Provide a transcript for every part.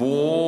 Bu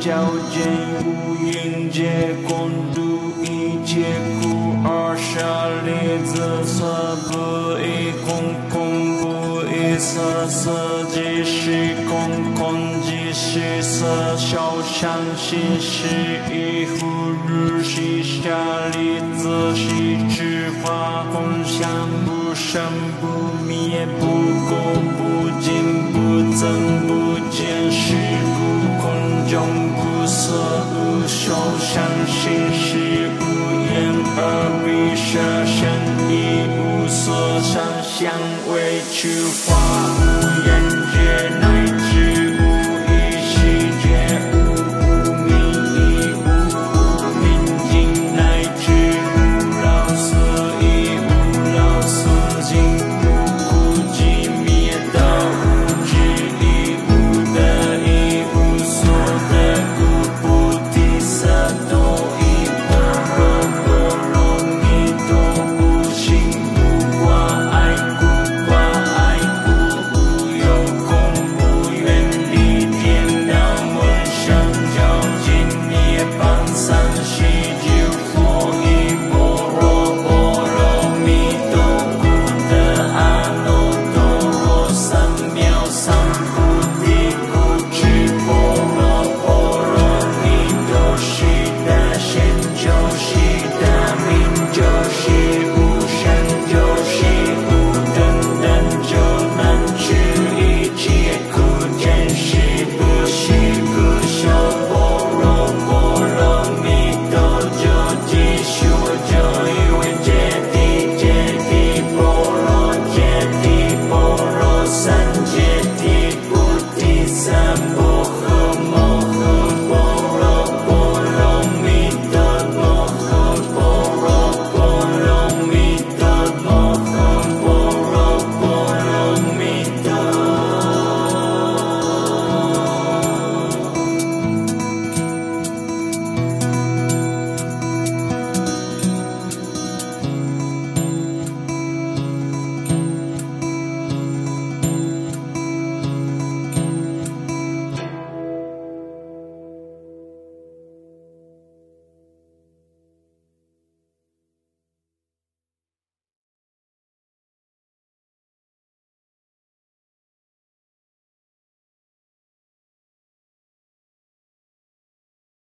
交见无云界，共度一切苦二舍利子，色不异空，空不异色，色即是空，空即是色，受想行识亦复如是。舍利子，悉智法空相，不生不灭，不垢不净。受伤心事无言，而鼻舍身，一无所伤，想委屈化。